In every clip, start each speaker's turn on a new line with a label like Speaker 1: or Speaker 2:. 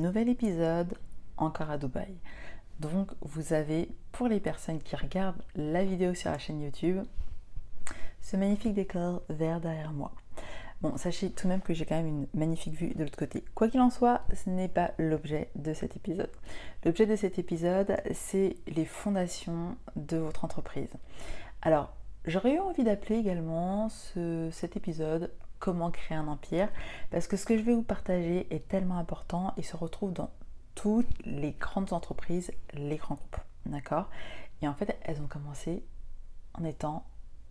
Speaker 1: nouvel épisode encore à Dubaï. Donc vous avez, pour les personnes qui regardent la vidéo sur la chaîne YouTube, ce magnifique décor vert derrière moi. Bon, sachez tout de même que j'ai quand même une magnifique vue de l'autre côté. Quoi qu'il en soit, ce n'est pas l'objet de cet épisode. L'objet de cet épisode, c'est les fondations de votre entreprise. Alors, j'aurais eu envie d'appeler également cet épisode Comment créer un empire, parce que ce que je vais vous partager est tellement important et se retrouve dans toutes les grandes entreprises, les grands groupes. D'accord? Et en fait, elles ont commencé en étant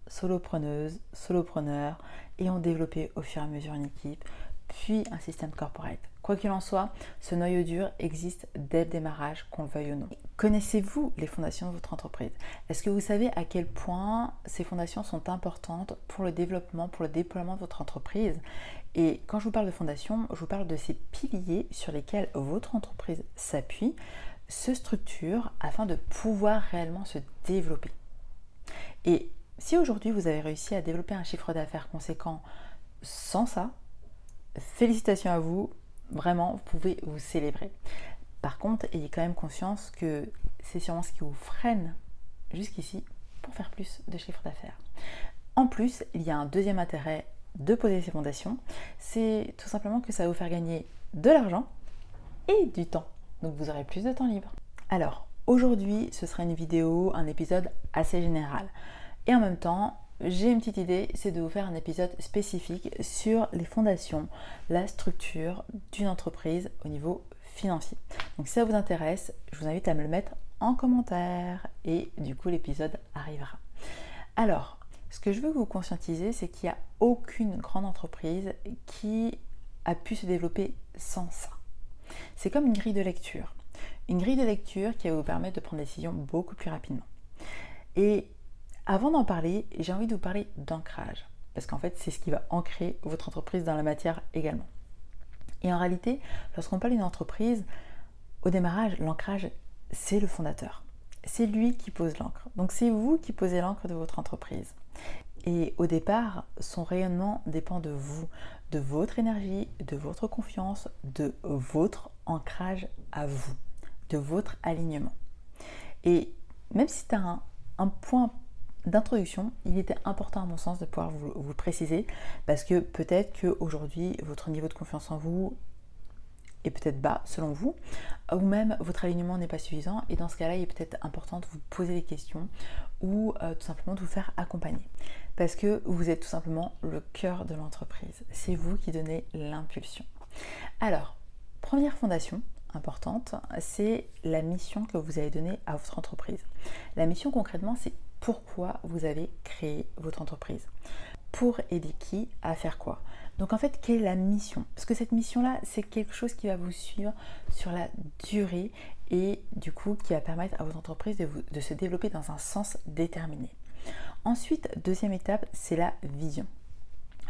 Speaker 1: solopreneuses, solopreneurs et ont développé au fur et à mesure une équipe, puis un système corporate. Quoi qu'il en soit, ce noyau dur existe dès le démarrage, qu'on le veuille ou non. Connaissez-vous les fondations de votre entreprise? Est-ce que vous savez à quel point ces fondations sont importantes pour le développement, pour le déploiement de votre entreprise? Et quand je vous parle de fondations, je vous parle de ces piliers sur lesquels votre entreprise s'appuie, se structure afin de pouvoir réellement se développer. Et si aujourd'hui vous avez réussi à développer un chiffre d'affaires conséquent sans ça, félicitations à vous, vraiment, vous pouvez vous célébrer. Par contre, ayez quand même conscience que c'est sûrement ce qui vous freine jusqu'ici pour faire plus de chiffre d'affaires. En plus, il y a un deuxième intérêt de poser ces fondations, c'est tout simplement que ça va vous faire gagner de l'argent et du temps. Donc vous aurez plus de temps libre. Alors, aujourd'hui, ce sera une vidéo, un épisode assez général. Et en même temps, j'ai une petite idée, c'est de vous faire un épisode spécifique sur les fondations, la structure d'une entreprise au niveau financier. Donc si ça vous intéresse, je vous invite à me le mettre en commentaire et du coup l'épisode arrivera. Alors, ce que je veux vous conscientiser, c'est qu'il n'y a aucune grande entreprise qui a pu se développer sans ça. C'est comme une grille de lecture. Une grille de lecture qui va vous permettre de prendre des décisions beaucoup plus rapidement. Et avant d'en parler, j'ai envie de vous parler d'ancrage. Parce qu'en fait, c'est ce qui va ancrer votre entreprise dans la matière également. Et en réalité, lorsqu'on parle d'une entreprise, au démarrage, l'ancrage, c'est le fondateur. C'est lui qui pose l'encre. Donc c'est vous qui posez l'encre de votre entreprise. Et au départ, son rayonnement dépend de vous, de votre énergie, de votre confiance, de votre ancrage à vous, de votre alignement. Et même si tu as un, point d'introduction, il était important à mon sens de pouvoir vous, vous préciser parce que peut-être qu'aujourd'hui votre niveau de confiance en vous est peut-être bas selon vous, ou même votre alignement n'est pas suffisant et dans ce cas-là il est peut-être important de vous poser des questions ou euh, tout simplement de vous faire accompagner parce que vous êtes tout simplement le cœur de l'entreprise, c'est vous qui donnez l'impulsion. Alors, première fondation, importante, c'est la mission que vous avez donnée à votre entreprise. La mission concrètement, c'est pourquoi vous avez créé votre entreprise. Pour aider qui à faire quoi Donc en fait, quelle est la mission? Parce que cette mission-là, c'est quelque chose qui va vous suivre sur la durée et du coup qui va permettre à votre entreprise de, se développer dans un sens déterminé. Ensuite, deuxième étape, c'est la vision.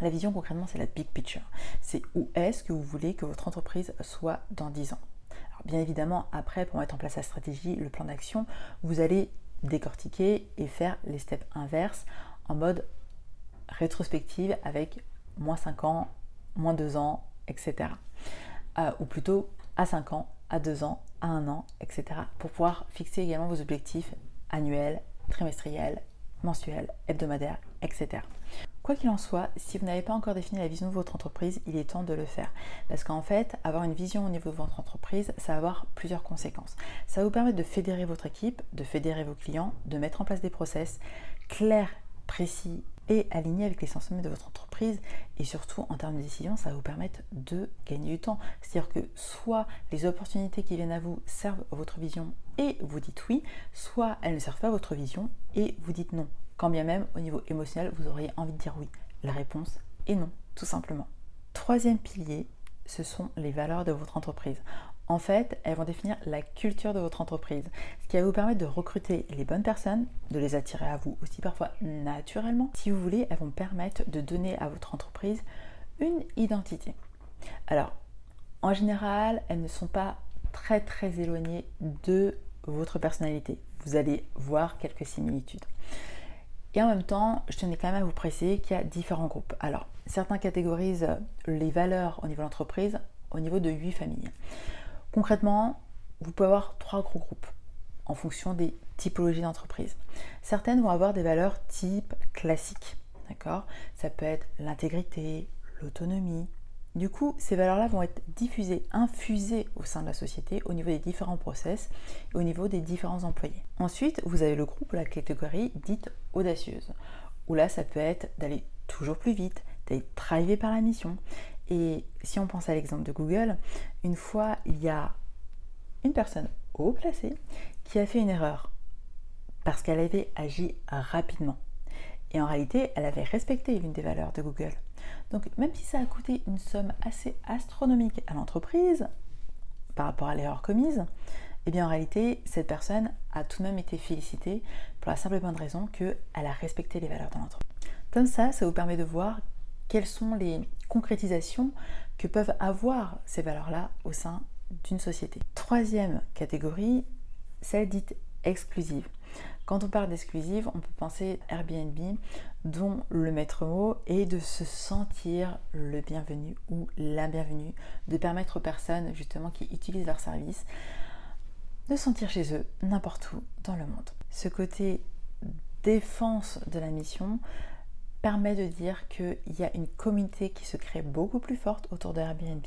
Speaker 1: La vision concrètement, c'est la big picture. C'est où est-ce que vous voulez que votre entreprise soit dans 10 ans. Alors, bien évidemment, après, pour mettre en place la stratégie, le plan d'action, vous allez décortiquer et faire les steps inverses en mode rétrospective avec moins 5 ans, moins 2 ans, etc. Euh, ou plutôt à 5 ans, à 2 ans, à 1 an, etc. Pour pouvoir fixer également vos objectifs annuels, trimestriels, mensuels, hebdomadaires, etc. Quoi qu'il en soit, si vous n'avez pas encore défini la vision de votre entreprise, il est temps de le faire. Parce qu'en fait, avoir une vision au niveau de votre entreprise, ça va avoir plusieurs conséquences. Ça va vous permettre de fédérer votre équipe, de fédérer vos clients, de mettre en place des process clairs, précis et alignés avec les sens de votre entreprise. Et surtout, en termes de décision, ça va vous permettre de gagner du temps. C'est-à-dire que soit les opportunités qui viennent à vous servent votre vision et vous dites oui, soit elles ne servent pas votre vision et vous dites non quand bien même au niveau émotionnel, vous auriez envie de dire oui. La réponse est non, tout simplement. Troisième pilier, ce sont les valeurs de votre entreprise. En fait, elles vont définir la culture de votre entreprise, ce qui va vous permettre de recruter les bonnes personnes, de les attirer à vous aussi parfois naturellement. Si vous voulez, elles vont permettre de donner à votre entreprise une identité. Alors, en général, elles ne sont pas très très éloignées de votre personnalité. Vous allez voir quelques similitudes. Et en même temps, je tenais quand même à vous préciser qu'il y a différents groupes. Alors, certains catégorisent les valeurs au niveau de l'entreprise au niveau de 8 familles. Concrètement, vous pouvez avoir trois gros groupes en fonction des typologies d'entreprise. Certaines vont avoir des valeurs type classiques, d'accord? Ça peut être l'intégrité, l'autonomie. Du coup, ces valeurs-là vont être diffusées, infusées au sein de la société, au niveau des différents process et au niveau des différents employés. Ensuite, vous avez le groupe, la catégorie dite audacieuse, où là, ça peut être d'aller toujours plus vite, d'être drivé par la mission. Et si on pense à l'exemple de Google, une fois, il y a une personne haut placée qui a fait une erreur parce qu'elle avait agi rapidement. Et en réalité, elle avait respecté une des valeurs de Google. Donc même si ça a coûté une somme assez astronomique à l'entreprise par rapport à l'erreur commise, eh bien en réalité, cette personne a tout de même été félicitée pour la simple et bonne raison qu'elle a respecté les valeurs de l'entreprise. Comme ça, ça vous permet de voir quelles sont les concrétisations que peuvent avoir ces valeurs-là au sein d'une société. Troisième catégorie, celle dite exclusive. Quand on parle d'exclusive, on peut penser Airbnb, dont le maître mot est de se sentir le bienvenu ou la bienvenue, de permettre aux personnes justement qui utilisent leur service de sentir chez eux n'importe où dans le monde. Ce côté défense de la mission permet de dire qu'il y a une communauté qui se crée beaucoup plus forte autour de Airbnb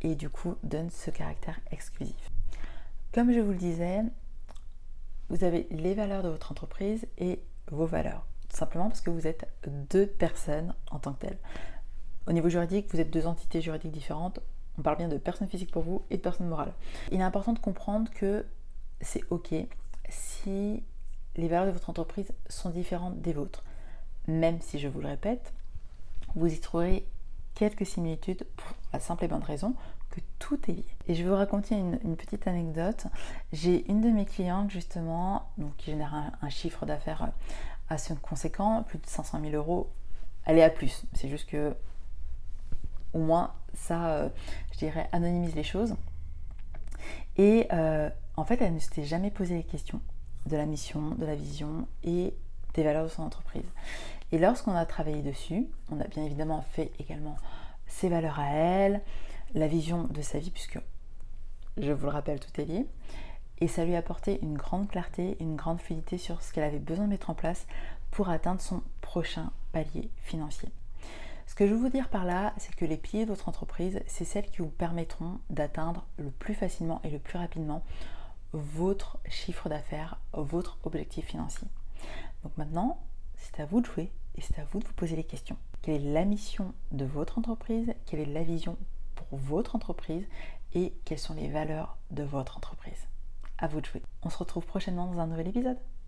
Speaker 1: et du coup donne ce caractère exclusif. Comme je vous le disais, vous avez les valeurs de votre entreprise et vos valeurs. Simplement parce que vous êtes deux personnes en tant que telles. Au niveau juridique, vous êtes deux entités juridiques différentes. On parle bien de personne physique pour vous et de personne morale. Il est important de comprendre que c'est OK si les valeurs de votre entreprise sont différentes des vôtres. Même si, je vous le répète, vous y trouverez quelques similitudes pour la simple et bonne raison tout est lié. Et je vais vous raconter une, petite anecdote. J'ai une de mes clientes justement, donc, qui génère un, chiffre d'affaires assez conséquent, plus de 500 000 euros. Elle est à plus. C'est juste que au moins ça, euh, je dirais, anonymise les choses. Et euh, en fait, elle ne s'était jamais posé les questions de la mission, de la vision et des valeurs de son entreprise. Et lorsqu'on a travaillé dessus, on a bien évidemment fait également ses valeurs à elle, la vision de sa vie, puisque je vous le rappelle, tout est lié. Et ça lui a apporté une grande clarté, une grande fluidité sur ce qu'elle avait besoin de mettre en place pour atteindre son prochain palier financier. Ce que je veux vous dire par là, c'est que les piliers de votre entreprise, c'est celles qui vous permettront d'atteindre le plus facilement et le plus rapidement votre chiffre d'affaires, votre objectif financier. Donc maintenant, c'est à vous de jouer et c'est à vous de vous poser les questions. Quelle est la mission de votre entreprise? Quelle est la vision votre entreprise Et quelles sont les valeurs de votre entreprise À vous de jouer. On se retrouve prochainement dans un nouvel épisode.